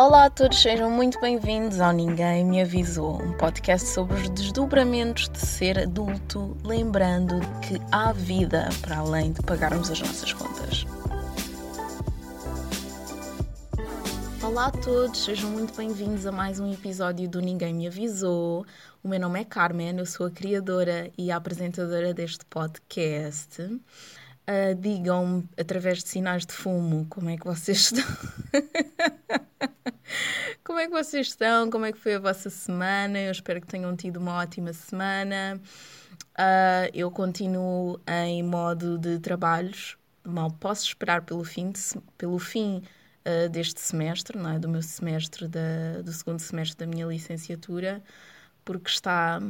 Olá a todos, sejam muito bem-vindos ao Ninguém Me Avisou, um podcast sobre os desdobramentos de ser adulto, lembrando que há vida para além de pagarmos as nossas contas. Olá a todos, sejam muito bem-vindos a mais um episódio do Ninguém Me Avisou. O meu nome é Carmen, eu sou a criadora e a apresentadora deste podcast. Uh, Digam-me através de sinais de fumo como é que vocês estão. como é que vocês estão? Como é que foi a vossa semana? Eu espero que tenham tido uma ótima semana. Uh, eu continuo em modo de trabalhos. Mal posso esperar pelo fim, de, pelo fim uh, deste semestre, não é? do meu semestre, da, do segundo semestre da minha licenciatura, porque está,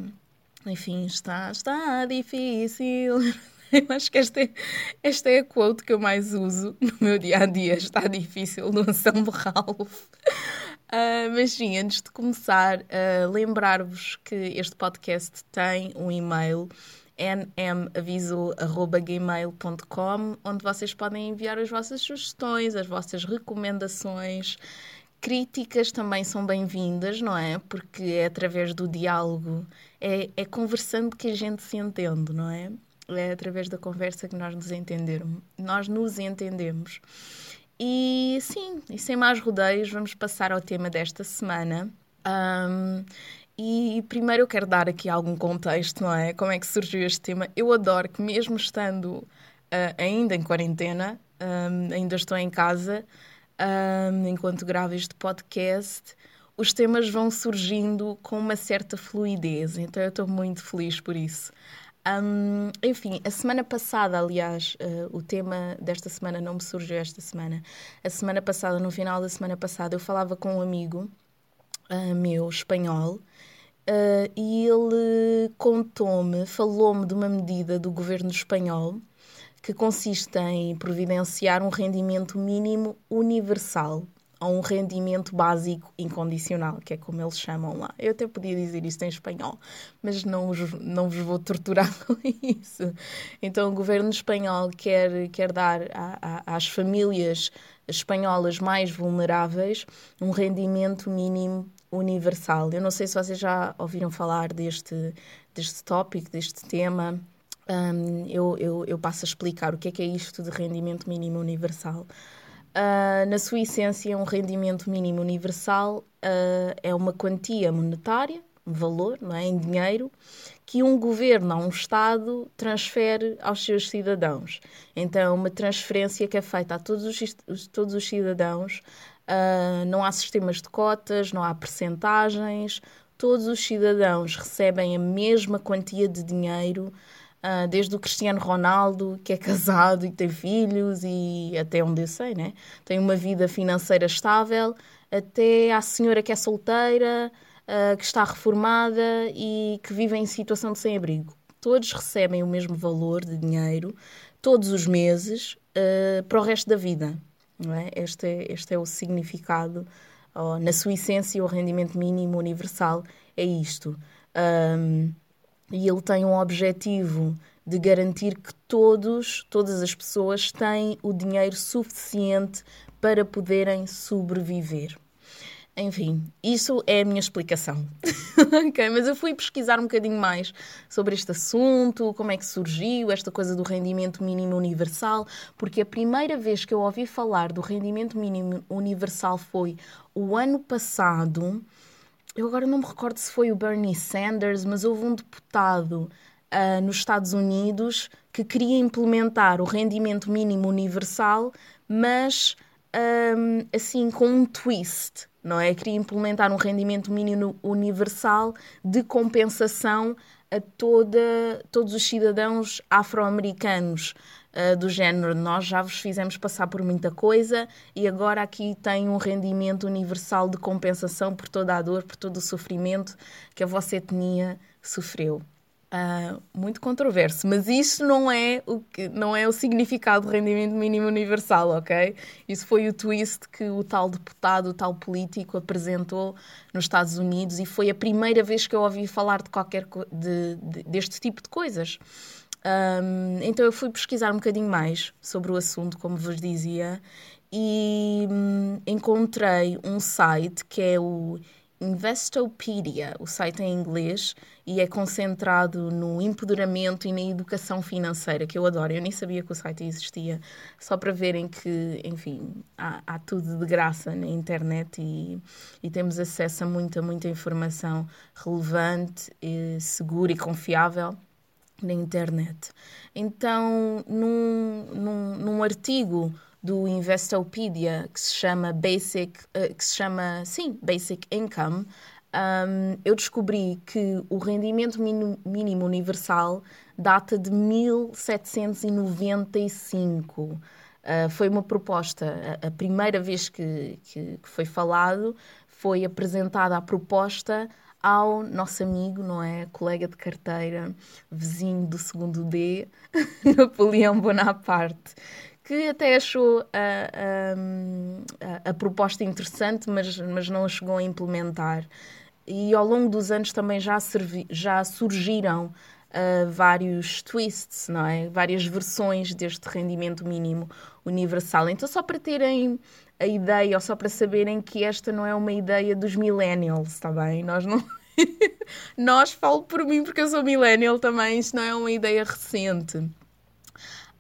enfim, está, está difícil. Eu acho que esta é, esta é a quote que eu mais uso no meu dia a dia. Está difícil no Anselmo Ralph. Uh, mas sim, antes de começar, uh, lembrar-vos que este podcast tem um e-mail nmaviso.gmail.com onde vocês podem enviar as vossas sugestões, as vossas recomendações. Críticas também são bem-vindas, não é? Porque é através do diálogo, é, é conversando que a gente se entende, não é? é através da conversa que nós nos entendermos, nós nos entendemos. E sim, e sem mais rodeios, vamos passar ao tema desta semana. Um, e primeiro eu quero dar aqui algum contexto, não é? Como é que surgiu este tema? Eu adoro que, mesmo estando uh, ainda em quarentena, um, ainda estou em casa, um, enquanto gravo este podcast, os temas vão surgindo com uma certa fluidez, então eu estou muito feliz por isso. Um, enfim, a semana passada, aliás, uh, o tema desta semana não me surgiu esta semana. A semana passada, no final da semana passada, eu falava com um amigo uh, meu espanhol uh, e ele contou-me, falou-me de uma medida do governo espanhol que consiste em providenciar um rendimento mínimo universal a um rendimento básico incondicional, que é como eles chamam lá. Eu até podia dizer isto em espanhol, mas não vos, não vos vou torturar com isso. Então, o governo espanhol quer, quer dar a, a, às famílias espanholas mais vulneráveis um rendimento mínimo universal. Eu não sei se vocês já ouviram falar deste, deste tópico, deste tema. Um, eu, eu, eu passo a explicar o que é que é isto de rendimento mínimo universal. Uh, na sua essência, um rendimento mínimo universal uh, é uma quantia monetária, um valor, não é? em dinheiro, que um governo ou um Estado transfere aos seus cidadãos. Então, uma transferência que é feita a todos os, todos os cidadãos. Uh, não há sistemas de cotas, não há percentagens. Todos os cidadãos recebem a mesma quantia de dinheiro Uh, desde o Cristiano Ronaldo, que é casado e tem filhos, e até onde eu sei, né? tem uma vida financeira estável, até à senhora que é solteira, uh, que está reformada e que vive em situação de sem-abrigo. Todos recebem o mesmo valor de dinheiro, todos os meses, uh, para o resto da vida. Não é? Este, é, este é o significado, oh, na sua essência, o rendimento mínimo universal é isto. Um, e ele tem um objetivo de garantir que todos, todas as pessoas têm o dinheiro suficiente para poderem sobreviver. Enfim, isso é a minha explicação. mas eu fui pesquisar um bocadinho mais sobre este assunto, como é que surgiu esta coisa do rendimento mínimo universal, porque a primeira vez que eu ouvi falar do rendimento mínimo universal foi o ano passado eu agora não me recordo se foi o Bernie Sanders, mas houve um deputado uh, nos Estados Unidos que queria implementar o rendimento mínimo universal, mas um, assim com um twist, não é? Queria implementar um rendimento mínimo universal de compensação a toda, todos os cidadãos afro-americanos uh, do género. Nós já vos fizemos passar por muita coisa e agora aqui tem um rendimento universal de compensação por toda a dor, por todo o sofrimento que a vossa etnia sofreu. Uh, muito controverso, mas isso não é o que não é o significado do rendimento mínimo universal, ok? Isso foi o twist que o tal deputado, o tal político apresentou nos Estados Unidos e foi a primeira vez que eu ouvi falar de qualquer de, de, deste tipo de coisas. Um, então eu fui pesquisar um bocadinho mais sobre o assunto, como vos dizia, e hum, encontrei um site que é o Investopedia, o site em inglês, e é concentrado no empoderamento e na educação financeira, que eu adoro. Eu nem sabia que o site existia, só para verem que, enfim, há, há tudo de graça na internet e, e, temos acesso a muita, muita informação relevante, e segura e confiável na internet. Então, num, num, num artigo do Investopedia que se chama Basic, uh, que se chama, sim, Basic Income, um, eu descobri que o rendimento mínimo universal data de 1795. Uh, ah, foi uma proposta, a, a primeira vez que, que, que, foi falado, foi apresentada a proposta ao nosso amigo, não é? Colega de carteira, vizinho do segundo D, Napoleão Bonaparte, que até achou a, a, a, proposta interessante, mas, mas não a chegou a implementar. E ao longo dos anos também já, servi, já surgiram uh, vários twists, não é? Várias versões deste rendimento mínimo universal. Então, só para terem a ideia, ou só para saberem que esta não é uma ideia dos millennials, está bem? Nós não. Nós falo por mim porque eu sou millennial também, isto não é uma ideia recente.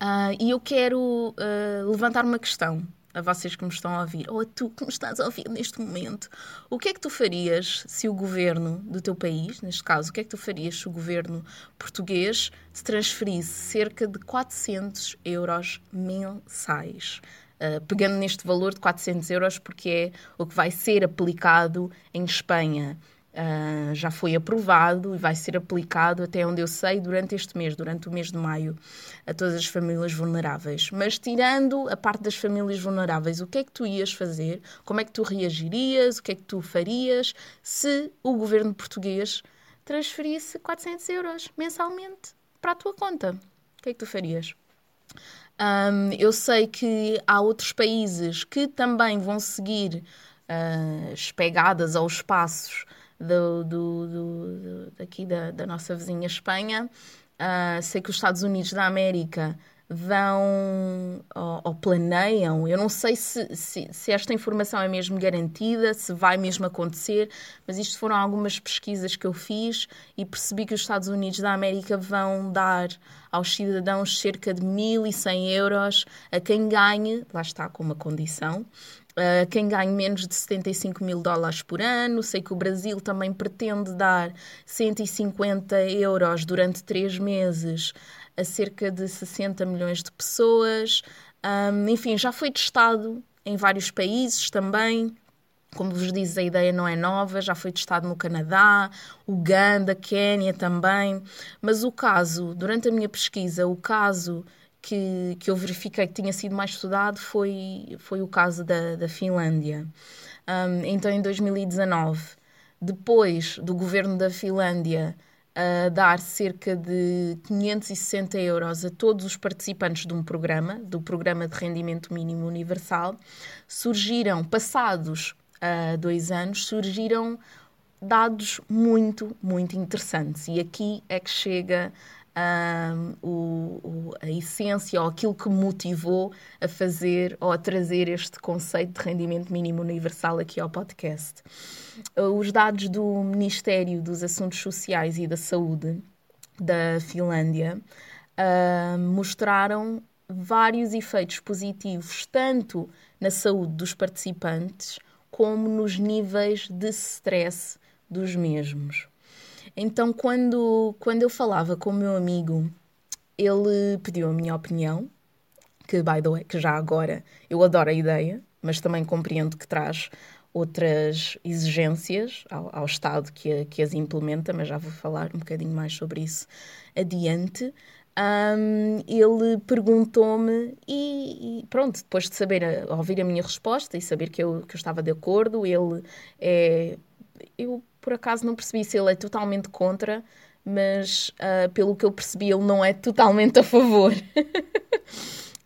Uh, e eu quero uh, levantar uma questão a vocês que me estão a ouvir, ou a tu que me estás a ouvir neste momento. O que é que tu farias se o governo do teu país, neste caso, o que é que tu farias se o governo português te transferisse cerca de 400 euros mensais? Uh, pegando neste valor de 400 euros, porque é o que vai ser aplicado em Espanha. Uh, já foi aprovado e vai ser aplicado, até onde eu sei, durante este mês, durante o mês de maio, a todas as famílias vulneráveis. Mas tirando a parte das famílias vulneráveis, o que é que tu ias fazer? Como é que tu reagirias? O que é que tu farias se o governo português transferisse 400 euros mensalmente para a tua conta? O que é que tu farias? Um, eu sei que há outros países que também vão seguir uh, as pegadas aos passos do, do, do, daqui da, da, nossa vizinha Espanha. Uh, sei que os Estados Unidos da América vão ou, ou planeiam, eu não sei se, se, se, esta informação é mesmo garantida, se vai mesmo acontecer, mas isto foram algumas pesquisas que eu fiz e percebi que os Estados Unidos da América vão dar aos cidadãos cerca de 1.100 euros a quem ganhe, lá está com uma condição, Uh, quem ganha menos de 75 mil dólares por ano. Sei que o Brasil também pretende dar 150 euros durante três meses a cerca de 60 milhões de pessoas. Um, enfim, já foi testado em vários países também. Como vos disse, a ideia não é nova, já foi testado no Canadá, Uganda, Quénia também. Mas o caso, durante a minha pesquisa, o caso que, que eu verifiquei que tinha sido mais estudado foi, foi o caso da, da Finlândia. Um, então, em 2019, depois do governo da Finlândia dar cerca de 560 euros a todos os participantes de um programa, do Programa de Rendimento Mínimo Universal, surgiram, passados uh, dois anos, surgiram dados muito, muito interessantes. E aqui é que chega um, o, o, a essência ou aquilo que motivou a fazer ou a trazer este conceito de rendimento mínimo universal aqui ao podcast. Os dados do Ministério dos Assuntos Sociais e da Saúde da Finlândia uh, mostraram vários efeitos positivos, tanto na saúde dos participantes como nos níveis de stress dos mesmos. Então, quando, quando eu falava com o meu amigo, ele pediu a minha opinião, que, by the way, que já agora eu adoro a ideia, mas também compreendo que traz outras exigências ao, ao Estado que, a, que as implementa, mas já vou falar um bocadinho mais sobre isso adiante. Um, ele perguntou-me e, e, pronto, depois de saber, ouvir a minha resposta e saber que eu, que eu estava de acordo, ele é... Eu por acaso não percebi se ele é totalmente contra, mas uh, pelo que eu percebi, ele não é totalmente a favor. uh,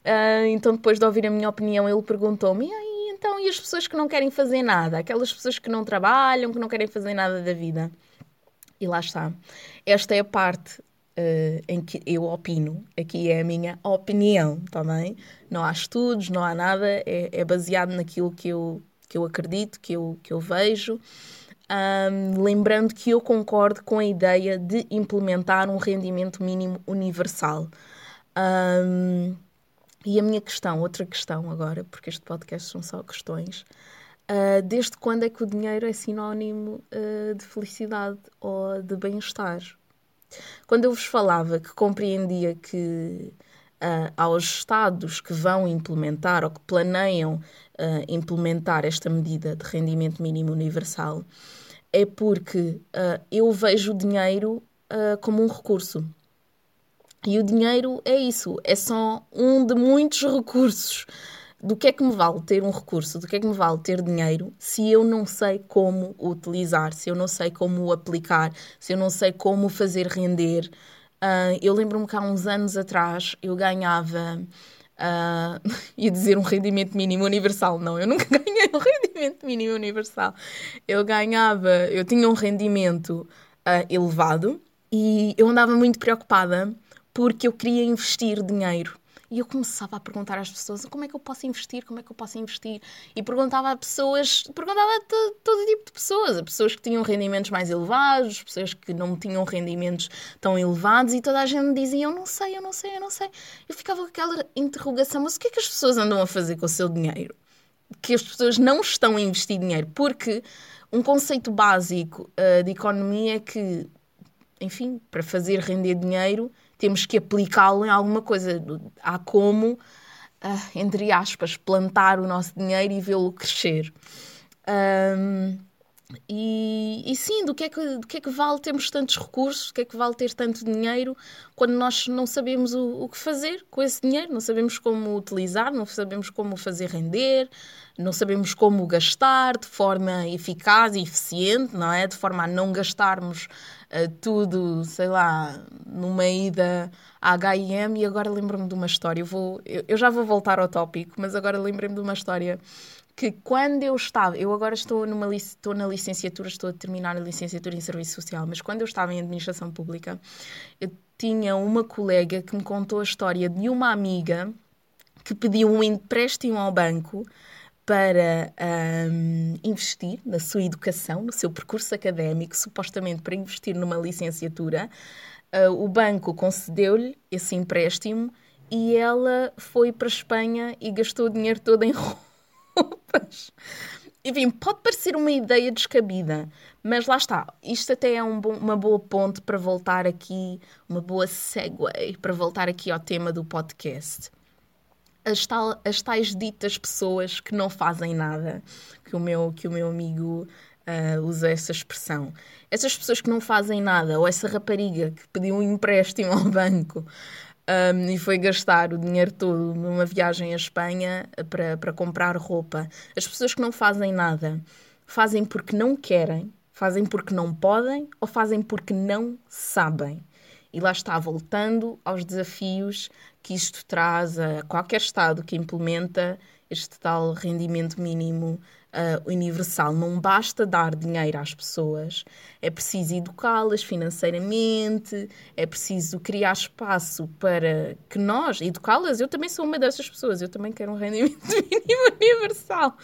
então, depois de ouvir a minha opinião, ele perguntou-me: e então, e as pessoas que não querem fazer nada? Aquelas pessoas que não trabalham, que não querem fazer nada da vida? E lá está. Esta é a parte uh, em que eu opino. Aqui é a minha opinião, tá bem? Não há estudos, não há nada, é, é baseado naquilo que eu, que eu acredito, que eu, que eu vejo. Um, lembrando que eu concordo com a ideia de implementar um rendimento mínimo universal. Um, e a minha questão, outra questão agora, porque este podcast são só questões, uh, desde quando é que o dinheiro é sinónimo uh, de felicidade ou de bem-estar? Quando eu vos falava que compreendia que uh, aos Estados que vão implementar ou que planeiam implementar esta medida de rendimento mínimo universal, é porque uh, eu vejo o dinheiro como um recurso. E o dinheiro é isso, é só um de muitos recursos do que é que me vale ter um recurso, do que é que me vale ter dinheiro, se eu não sei como utilizar, se eu não sei como aplicar, se eu não sei como fazer render. Uh, eu lembro-me que há uns anos atrás eu ganhava. Uh, ia dizer um rendimento mínimo universal. Não, eu nunca ganhei um rendimento mínimo universal. Eu ganhava, eu tinha um rendimento uh, elevado e eu andava muito preocupada porque eu queria investir dinheiro. E eu começava a perguntar às pessoas como é que eu posso investir, como é que eu posso investir. E perguntava a pessoas, perguntava a todo tipo de pessoas, a pessoas que tinham rendimentos mais elevados, pessoas que não tinham rendimentos tão elevados, e toda a gente dizia: Eu não sei, eu não sei, eu não sei. Eu ficava com aquela interrogação: Mas o que é que as pessoas andam a fazer com o seu dinheiro? Que as pessoas não estão a investir dinheiro. Porque um conceito básico uh, de economia é que, enfim, para fazer render dinheiro temos que aplicá-lo em alguma coisa. Há como, uh, entre aspas, plantar o nosso dinheiro e vê-lo crescer. Um, e, e, sim, do que, é que, do que é que vale termos tantos recursos, do que é que vale ter tanto dinheiro quando nós não sabemos o, o que fazer com esse dinheiro, não sabemos como utilizar, não sabemos como fazer render, não sabemos como gastar de forma eficaz e eficiente, não é? De forma a não gastarmos uh, tudo, sei lá, numa ida à H&M e agora lembro-me de uma história. Eu, vou, eu, eu já vou voltar ao tópico, mas agora lembrei-me de uma história que quando eu estava, eu agora estou, numa, estou na licenciatura, estou a terminar a licenciatura em Serviço Social, mas quando eu estava em Administração Pública, eu tinha uma colega que me contou a história de uma amiga que pediu um empréstimo ao banco para um, investir na sua educação, no seu percurso académico, supostamente para investir numa licenciatura. Uh, o banco concedeu-lhe esse empréstimo e ela foi para a Espanha e gastou o dinheiro todo em roupas. Enfim, pode parecer uma ideia descabida, mas lá está. Isto até é um bom, uma boa ponte para voltar aqui, uma boa segue para voltar aqui ao tema do podcast as, tal, as tais ditas pessoas que não fazem nada, que o meu, que o meu amigo uh, usa essa expressão. Essas pessoas que não fazem nada, ou essa rapariga que pediu um empréstimo ao banco um, e foi gastar o dinheiro todo numa viagem à Espanha para, para comprar roupa. As pessoas que não fazem nada fazem porque não querem, fazem porque não podem ou fazem porque não sabem. E lá está, voltando aos desafios que isto traz a qualquer Estado que implementa este tal rendimento mínimo uh, universal. Não basta dar dinheiro às pessoas, é preciso educá-las financeiramente, é preciso criar espaço para que nós, educá-las, eu também sou uma dessas pessoas, eu também quero um rendimento mínimo universal.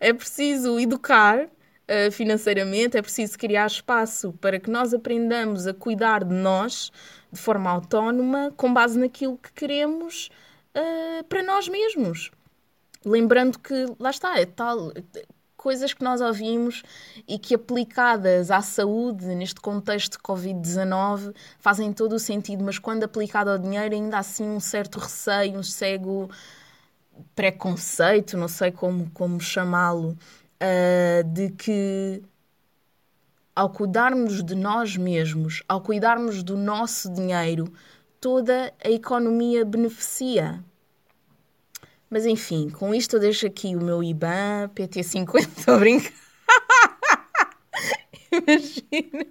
É preciso educar uh, financeiramente, é preciso criar espaço para que nós aprendamos a cuidar de nós de forma autónoma, com base naquilo que queremos uh, para nós mesmos. Lembrando que, lá está, é tal, coisas que nós ouvimos e que aplicadas à saúde, neste contexto de Covid-19, fazem todo o sentido, mas quando aplicado ao dinheiro, ainda há assim um certo receio, um cego preconceito, não sei como, como chamá-lo, uh, de que ao cuidarmos de nós mesmos, ao cuidarmos do nosso dinheiro, toda a economia beneficia. Mas enfim, com isto eu deixo aqui o meu IBAN, PT50, estou a brincar. Imagina.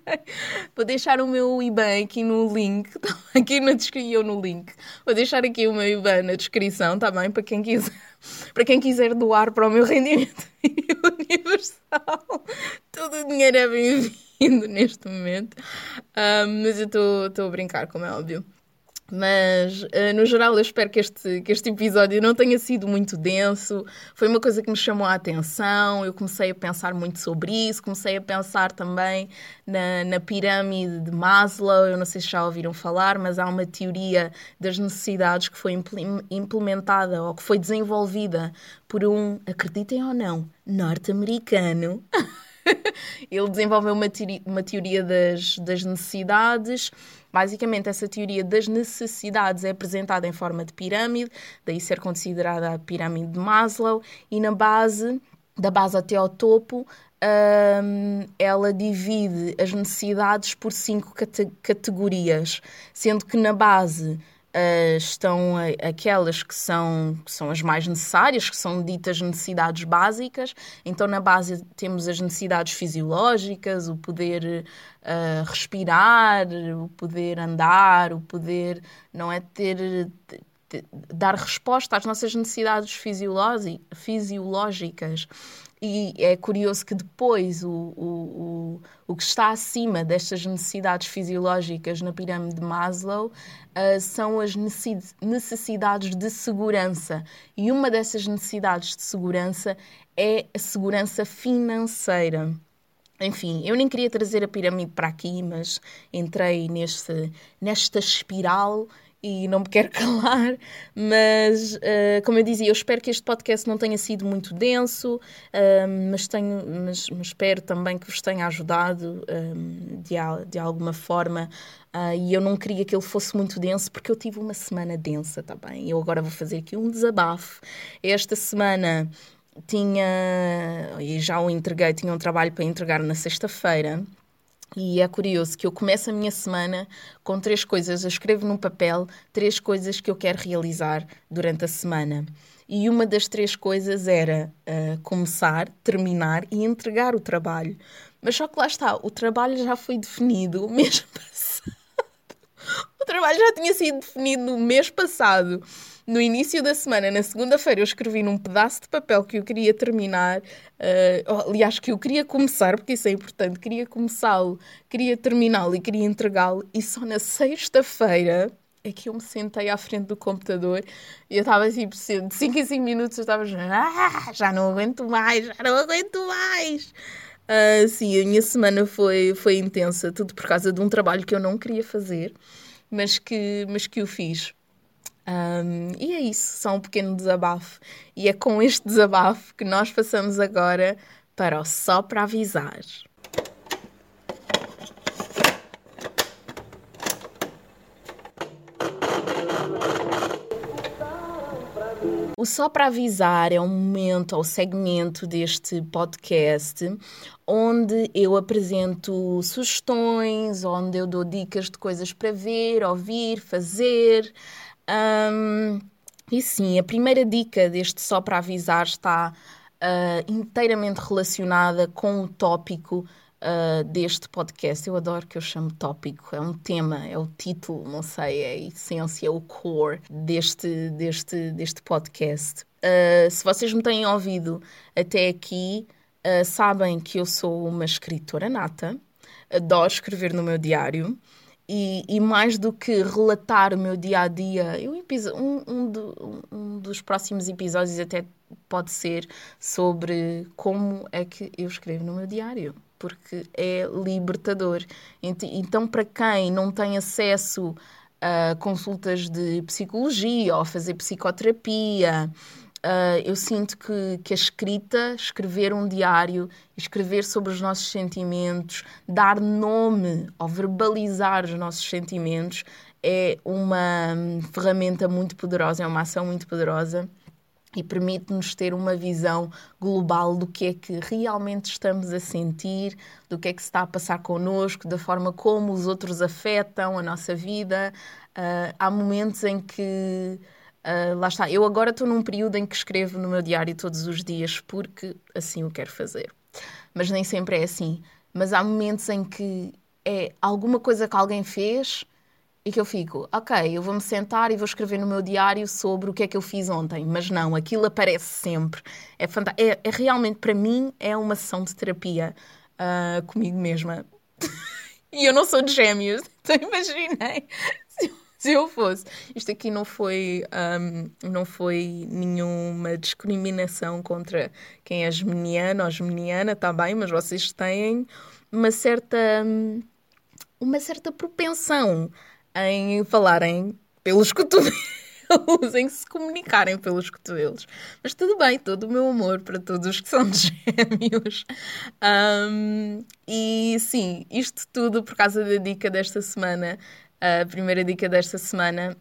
Vou deixar o meu IBAN aqui no link, tá aqui na descrição, no link. Vou deixar aqui o meu IBAN na descrição, tá bem? Para quem quiser, para quem quiser doar para o meu rendimento universal. Todo o dinheiro é bem-vindo. neste momento. Um, mas eu estou a brincar, como é óbvio. Mas, uh, no geral, eu espero que este, que este episódio não tenha sido muito denso. Foi uma coisa que me chamou a atenção. Eu comecei a pensar muito sobre isso. Comecei a pensar também na, na pirâmide de Maslow. Eu não sei se já ouviram falar, mas há uma teoria das necessidades que foi implementada ou que foi desenvolvida por um, acreditem ou não, norte-americano. Ele desenvolveu uma, teoria, uma teoria das, das necessidades Basicamente, essa teoria das necessidades é apresentada em forma de pirâmide, daí ser considerada a pirâmide de Maslow, e na base, da base até ao topo, um, ela divide as necessidades por cinco cate categorias, sendo que na base uh, estão aquelas que são, que são as mais necessárias, que são ditas necessidades básicas. Então, na base, temos as necessidades fisiológicas, o poder uh, respirar, o poder andar, o poder, não é ter dar resposta às nossas necessidades fisiológicas. E é curioso que depois o, o, o, o que está acima destas necessidades fisiológicas na pirâmide de Maslow uh, são as necessidades de segurança. E uma dessas necessidades de segurança é a segurança financeira. Enfim, eu nem queria trazer a pirâmide para aqui, mas entrei neste, nesta espiral e não me quero calar, mas uh, como eu dizia, eu espero que este podcast não tenha sido muito denso, uh, mas, tenho, mas, mas, espero também que vos tenha ajudado uh, de, de alguma forma. e eu não queria que ele fosse muito denso porque eu tive uma semana densa também. Tá eu agora vou fazer aqui um desabafo. Esta semana tinha, e já o entreguei, tinha um trabalho para entregar na sexta-feira. E é curioso que eu começo a minha semana com três coisas, eu escrevo num papel três coisas que eu quero realizar durante a semana. E uma das três coisas era uh, começar, terminar e entregar o trabalho. Mas só que lá está, o trabalho já foi definido o mês passado. o trabalho já tinha sido definido no mês passado no início da semana, na segunda-feira, eu escrevi num pedaço de papel que eu queria terminar. Uh, aliás, que eu queria começar, porque isso é importante. Queria começá-lo, queria terminá-lo e queria entregá-lo. E só na sexta-feira é que eu me sentei à frente do computador e eu estava tipo, de 5 em 5 minutos, eu estava já, ah, já não aguento mais, já não aguento mais. Uh, sim, a minha semana foi, foi intensa, tudo por causa de um trabalho que eu não queria fazer, mas que, mas que o fiz. Um, e é isso, só um pequeno desabafo. E é com este desabafo que nós passamos agora para o Só para Avisar. O Só para Avisar é um momento ou segmento deste podcast onde eu apresento sugestões, onde eu dou dicas de coisas para ver, ouvir, fazer. Um, e sim, a primeira dica deste só para avisar está uh, inteiramente relacionada com o tópico uh, deste podcast. Eu adoro que eu chamo tópico, é um tema, é o título, não sei, é a essência, o core deste, deste, deste podcast. Uh, se vocês me têm ouvido até aqui, sabem que eu sou uma escritora nata, adoro escrever no meu diário. E, e, mais do que relatar o meu dia a dia, um, um, do, um, dos próximos episódios até pode ser sobre como é que eu escrevo no meu diário, porque é libertador. Então, para quem não tem acesso a consultas de psicologia ou fazer psicoterapia, Uh, eu sinto que, que a escrita, escrever um diário, escrever sobre os nossos sentimentos, dar nome ou verbalizar os nossos sentimentos é uma ferramenta muito poderosa, é uma ação muito poderosa e permite-nos ter uma visão global do que é que realmente estamos a sentir, do que é que se está a passar connosco, da forma como os outros afetam a nossa vida. Uh, há momentos em que Uh, lá está, eu agora estou num período em que escrevo no meu diário todos os dias porque assim o quero fazer. Mas nem sempre é assim. Mas há momentos em que é alguma coisa que alguém fez e que eu fico, ok, eu vou-me sentar e vou escrever no meu diário sobre o que é que eu fiz ontem. Mas não, aquilo aparece sempre. É, é, é realmente, para mim, é uma sessão de terapia uh, comigo mesma. e eu não sou de gêmeos, então imaginei se, se eu fosse. Isto aqui não foi, um, não foi nenhuma discriminação contra quem é geminiano ou geminiana, está bem, mas vocês têm uma certa, uma certa propensão em falarem pelos cotovelos em se comunicarem pelos cotovelos. Mas tudo bem, todo o meu amor para todos os que são gêmeos. Um, e sim, isto tudo por causa da dica desta semana. A primeira dica desta semana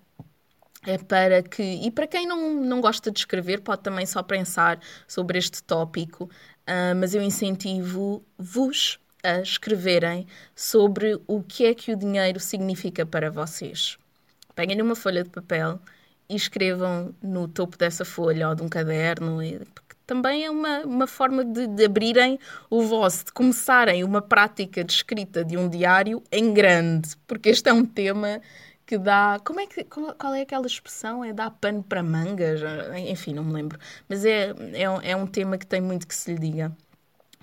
é para que, e para quem não, não gosta de escrever, pode também só pensar sobre este tópico, uh, mas eu incentivo-vos a escreverem sobre o que é que o dinheiro significa para vocês. Peguem uma folha de papel e escrevam no topo dessa folha ou de um caderno, também é uma, uma forma de, de abrirem o vosso, de começarem uma prática de escrita de um diário em grande, porque este é um tema que dá. Como é que, qual é aquela expressão? É dar pano para mangas? Enfim, não me lembro. Mas é, é, é um tema que tem muito que se lhe diga.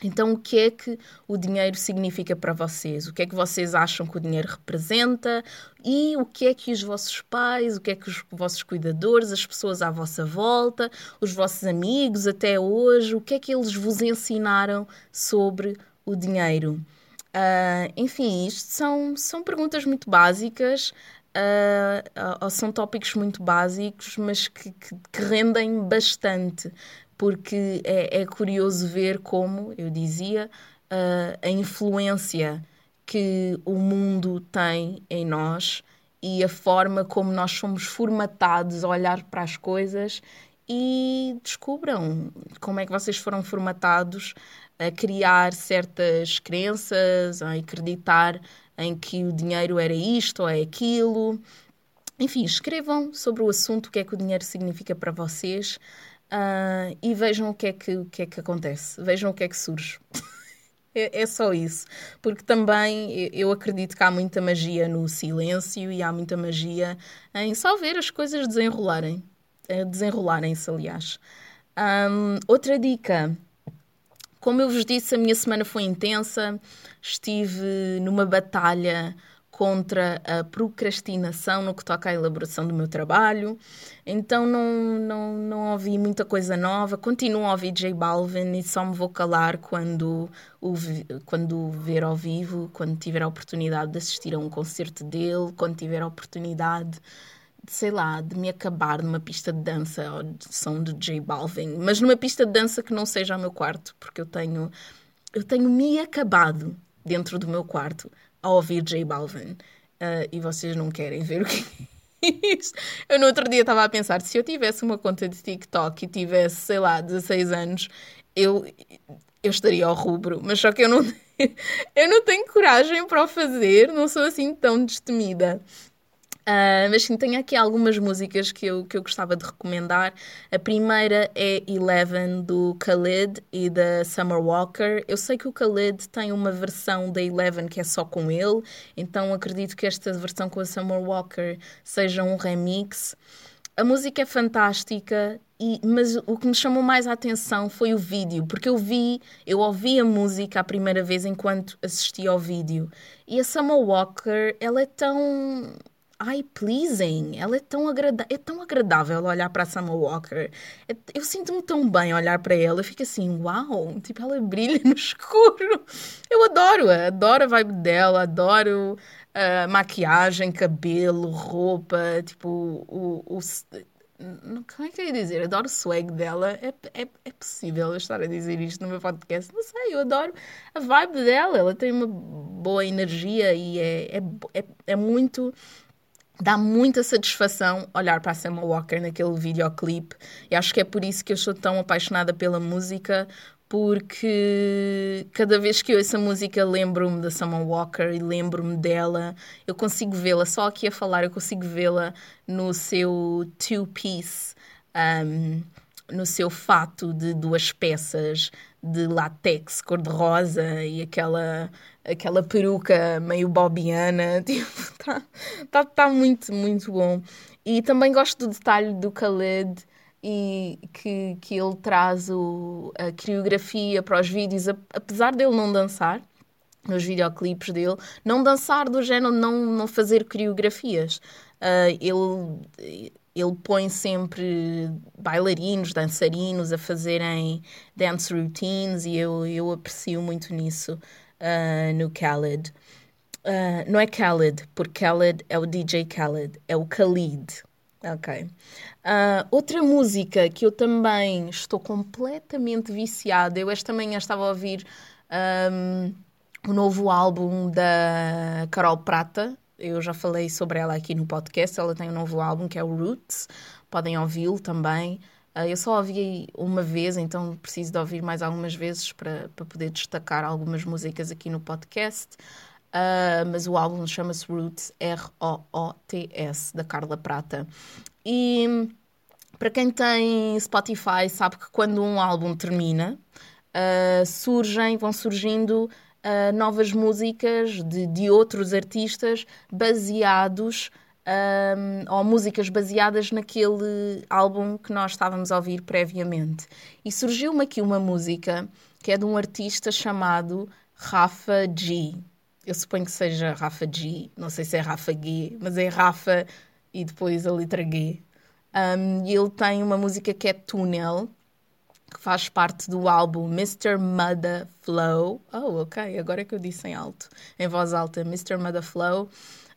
Então, o que é que o dinheiro significa para vocês? O que é que vocês acham que o dinheiro representa? E o que é que os vossos pais, o que é que os vossos cuidadores, as pessoas à vossa volta, os vossos amigos até hoje, o que é que eles vos ensinaram sobre o dinheiro? Uh, enfim, isto são, são perguntas muito básicas, uh, uh, são tópicos muito básicos, mas que, que, que rendem bastante porque é, é curioso ver como, eu dizia, uh, a influência que o mundo tem em nós e a forma como nós somos formatados a olhar para as coisas e descubram como é que vocês foram formatados a criar certas crenças, a acreditar em que o dinheiro era isto ou é aquilo. Enfim, escrevam sobre o assunto, o que é que o dinheiro significa para vocês. Uh, e vejam o que, é que, o que é que acontece, vejam o que é que surge. é, é, só isso. Porque também eu acredito que há muita magia no silêncio e há muita magia em só ver as coisas desenrolarem. Eh, desenrolarem-se, aliás. Um, outra dica. Como eu vos disse, a minha semana foi intensa. Estive numa batalha contra a procrastinação no que toca à elaboração do meu trabalho. Então não, não, não ouvi muita coisa nova. Continuo a ouvir J Balvin e só me vou calar quando o, quando ver ao vivo, quando tiver a oportunidade de assistir a um concerto dele, quando tiver a oportunidade de, sei lá, de me acabar numa pista de dança ou de som de J Balvin, mas numa pista de dança que não seja o meu quarto, porque eu tenho eu tenho me acabado dentro do meu quarto a ouvir J Balvin. Uh, e vocês não querem ver o que é isso. Eu no outro dia estava a pensar, se eu tivesse uma conta de TikTok e tivesse, sei lá, 16 anos, eu, eu estaria ao rubro. Mas só que eu não, eu não tenho coragem para o fazer, não sou assim tão destemida. Uh, mas sim, tenho aqui algumas músicas que eu, que eu gostava de recomendar. A primeira é Eleven do Khalid e da Summer Walker. Eu sei que o Khalid tem uma versão da Eleven que é só com ele, então acredito que esta versão com a Summer Walker seja um remix. A música é fantástica, e, mas o que me chamou mais a atenção foi o vídeo, porque eu vi, eu ouvi a música a primeira vez enquanto assistia ao vídeo. E a Summer Walker, ela é tão eye pleasing. Ela é tão, agrada é tão agradável olhar para Summer Walker. É, eu sinto-me tão bem olhar para ela. Eu fico assim, uau, tipo, ela brilha no escuro. Eu adoro-a, adoro a vibe dela, adoro a uh, maquiagem, cabelo, roupa, tipo, o, o, como é que eu ia dizer? Adoro o swag dela. É, é, é possível eu estar a dizer isto no meu podcast? Não sei, eu adoro a vibe dela. Ela tem uma boa energia e é, é, é, é muito dá muita satisfação olhar para a Summer Walker naquele videoclipe e acho que é por isso que eu sou tão apaixonada pela música porque cada vez que eu ouço a música lembro-me da Summer Walker e lembro-me dela. Eu consigo vê-la, só aqui a falar, eu consigo vê-la no seu two-piece, um, no seu fato de duas peças de látex cor-de-rosa e aquela aquela peruca meio bobiana, tipo, tá, tá, tá muito, muito bom. E também gosto do detalhe do Khaled e que, que ele traz o, a coreografia para os vídeos, apesar dele não dançar, nos videoclipes dele, não dançar do género, não, não fazer coreografias. Uh, ele, ele põe sempre bailarinos, dançarinos a fazerem dance routines e eu, eu aprecio muito nisso uh, no Khaled. Uh, não é Khaled, porque Khaled é o DJ Khaled, é o Khalid. Ok. Uh, outra música que eu também estou completamente viciada, eu esta manhã estava a ouvir um, o novo álbum da Carol Prata. Eu já falei sobre ela aqui no podcast. Ela tem um novo álbum que é o Roots. Podem ouvi-lo também. Uh, eu só ouvi uma vez, então preciso de ouvir mais algumas vezes para, para poder destacar algumas músicas aqui no podcast. Uh, mas o álbum chama-se Roots, R-O-O-T-S, da Carla Prata. E para quem tem Spotify, sabe que quando um álbum termina, uh, surgem, vão surgindo uh, novas músicas de, de outros artistas baseados um, ou músicas baseadas naquele álbum que nós estávamos a ouvir previamente. E surgiu-me aqui uma música que é de um artista chamado Rafa G. Eu suponho que seja Rafa G, não sei se é Rafa G, mas é Rafa e depois a letra G. Um, e ele tem uma música que é Túnel, que faz parte do álbum Mr. Mudda Flow. Oh, ok, agora é que eu disse em alto, em voz alta, Mr. Mudda Flow.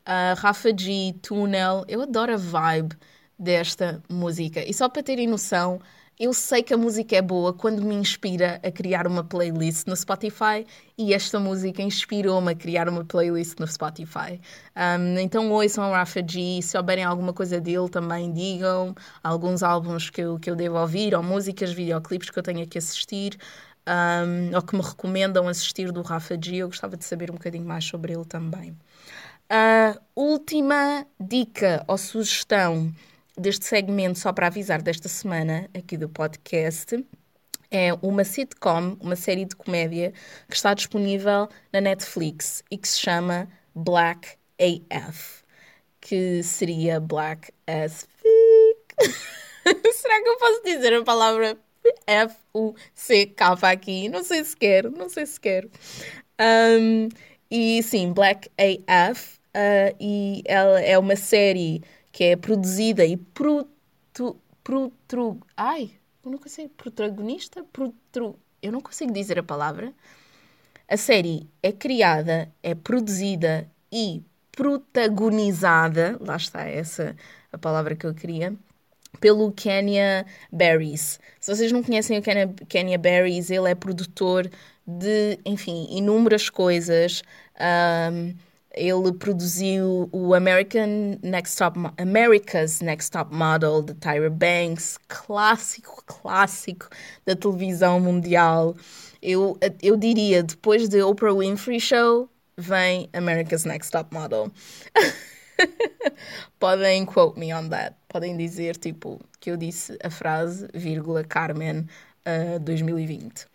Uh, Rafa G, Túnel, eu adoro a vibe desta música. E só para terem noção, eu sei que a música é boa quando me inspira a criar uma playlist no Spotify e esta música inspirou-me a criar uma playlist no Spotify. Um, então ouçam Rafa G, se souberem alguma coisa dele também digam, alguns álbuns que eu, que eu devo ouvir, ou músicas, videoclipes que eu tenho que assistir. Um, ou que me recomendam assistir do Rafa G, eu gostava de saber um bocadinho mais sobre ele também. Uh, última dica ou sugestão deste segmento, só para avisar, desta semana aqui do podcast, é uma sitcom, uma série de comédia que está disponível na Netflix e que se chama Black AF, que seria Black as. Será que eu posso dizer a palavra F-U-C-K aqui? Não sei se quero, não sei se quero. Um, e sim, Black AF, uh, e ela é uma série que é produzida e protru, ai, eu não consigo, protagonista, protru, eu não consigo dizer a palavra. A série é criada, é produzida e protagonizada, lá está essa a palavra que eu queria, pelo Kenya Barris. Se vocês não conhecem o Kenya, Kenya Barris, ele é produtor de, enfim, inúmeras coisas. Um, ele produziu o American Next Top, America's Next Top Model de Tyra Banks, clássico, clássico da televisão mundial. Eu, eu diria, depois de Oprah Winfrey Show, vem America's Next Top Model. Podem quote me on that. Podem dizer, tipo, que eu disse a frase, vírgula, Carmen, uh, 2020.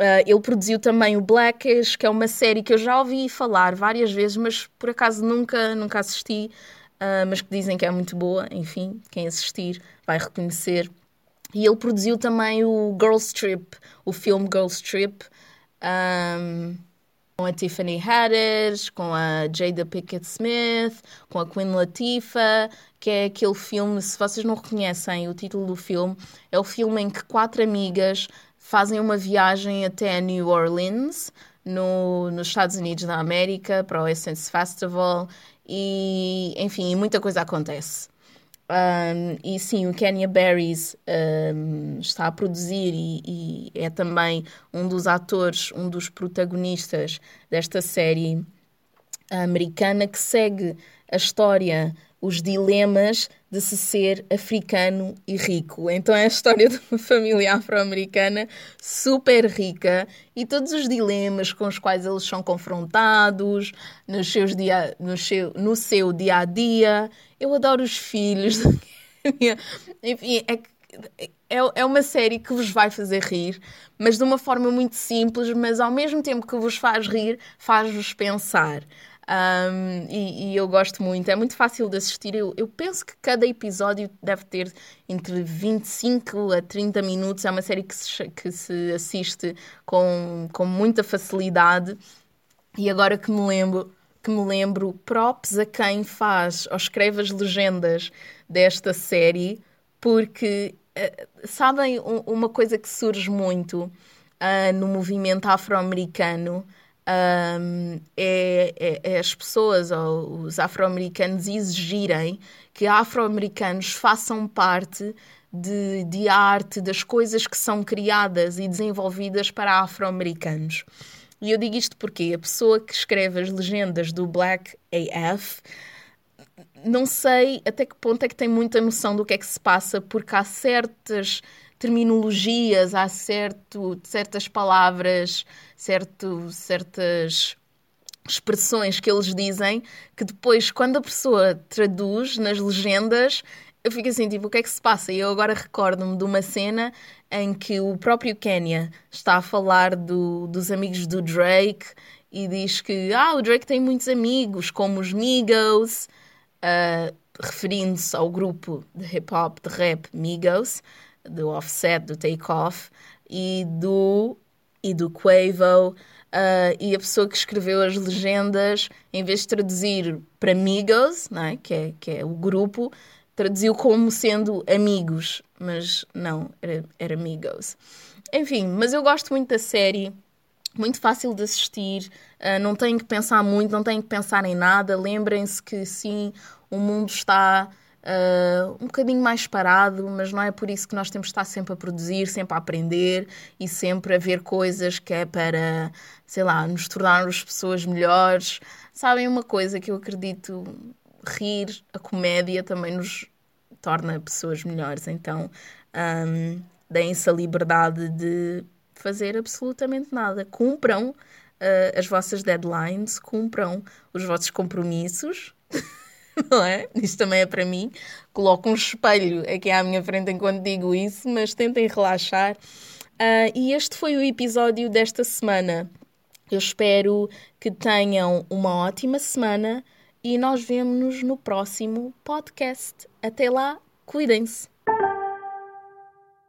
Uh, ele produziu também o Blackish, que é uma série que eu já ouvi falar várias vezes, mas por acaso nunca, nunca assisti, uh, mas que dizem que é muito boa. Enfim, quem assistir vai reconhecer. E ele produziu também o Girls Trip, o filme Girls Trip, um, com a Tiffany Haddish, com a Jada Pickett Smith, com a Queen Latifah, que é aquele filme, se vocês não reconhecem o título do filme, é o filme em que quatro amigas fazem uma viagem até New Orleans, no, nos Estados Unidos da América, para o Essence Festival, e enfim, muita coisa acontece. Um, e sim, o Kenya Barris um, está a produzir e, e, é também um dos atores, um dos protagonistas desta série americana que segue a história os dilemas de se ser africano e rico. Então é a história de uma família afro-americana super rica e todos os dilemas com os quais eles são confrontados nos seus dia, no, seu, no seu dia a dia. Eu adoro os filhos. Enfim, é, é, é uma série que vos vai fazer rir, mas de uma forma muito simples, mas ao mesmo tempo que vos faz rir, faz-vos pensar. Um, e, e, eu gosto muito, é muito fácil de assistir. Eu, eu, penso que cada episódio deve ter entre 25 a 30 minutos. É uma série que se, que se assiste com, com muita facilidade. E agora que me lembro, que me lembro, props a quem faz ou escreve as legendas desta série, porque uh, sabem uma coisa que surge muito uh, no movimento afro-americano um, é, é, é, as pessoas ou os afro-americanos exigirem que afro-americanos façam parte de, de arte, das coisas que são criadas e desenvolvidas para afro-americanos. E eu digo isto porque a pessoa que escreve as legendas do Black AF não sei até que ponto é que tem muita noção do que é que se passa, porque há certas terminologias, há certo, certas palavras, certo, certas expressões que eles dizem que depois, quando a pessoa traduz nas legendas, eu fico assim, tipo, o que é que se passa? E eu agora recordo-me de uma cena em que o próprio Kenya está a falar do, dos amigos do Drake e diz que ah, o Drake tem muitos amigos, como os Migos, uh, referindo-se ao grupo de hip hop, de rap Migos, do Offset, do Takeoff e do, e do Quavo. Uh, e a pessoa que escreveu as legendas, em vez de traduzir para Migos, não é? Que, é, que é o grupo, traduziu como sendo amigos, mas não, era, era Migos. Enfim, mas eu gosto muito da série, muito fácil de assistir, uh, não tenho que pensar muito, não tenho que pensar em nada. Lembrem-se que sim, o mundo está Uh, um bocadinho mais parado, mas não é por isso que nós temos de estar sempre a produzir, sempre a aprender e sempre a ver coisas que é para, sei lá, nos tornarmos pessoas melhores. Sabem uma coisa que eu acredito, rir, a comédia também nos torna pessoas melhores. Então, um, deem-se a liberdade de fazer absolutamente nada. Cumpram uh, as vossas deadlines, cumpram os vossos compromissos. não é? Isto também é para mim. Coloco um espelho aqui à minha frente enquanto digo isso, mas tentem relaxar. Uh, e este foi o episódio desta semana. Eu espero que tenham uma ótima semana e nós vemos-nos no próximo podcast. Até lá, cuidem-se!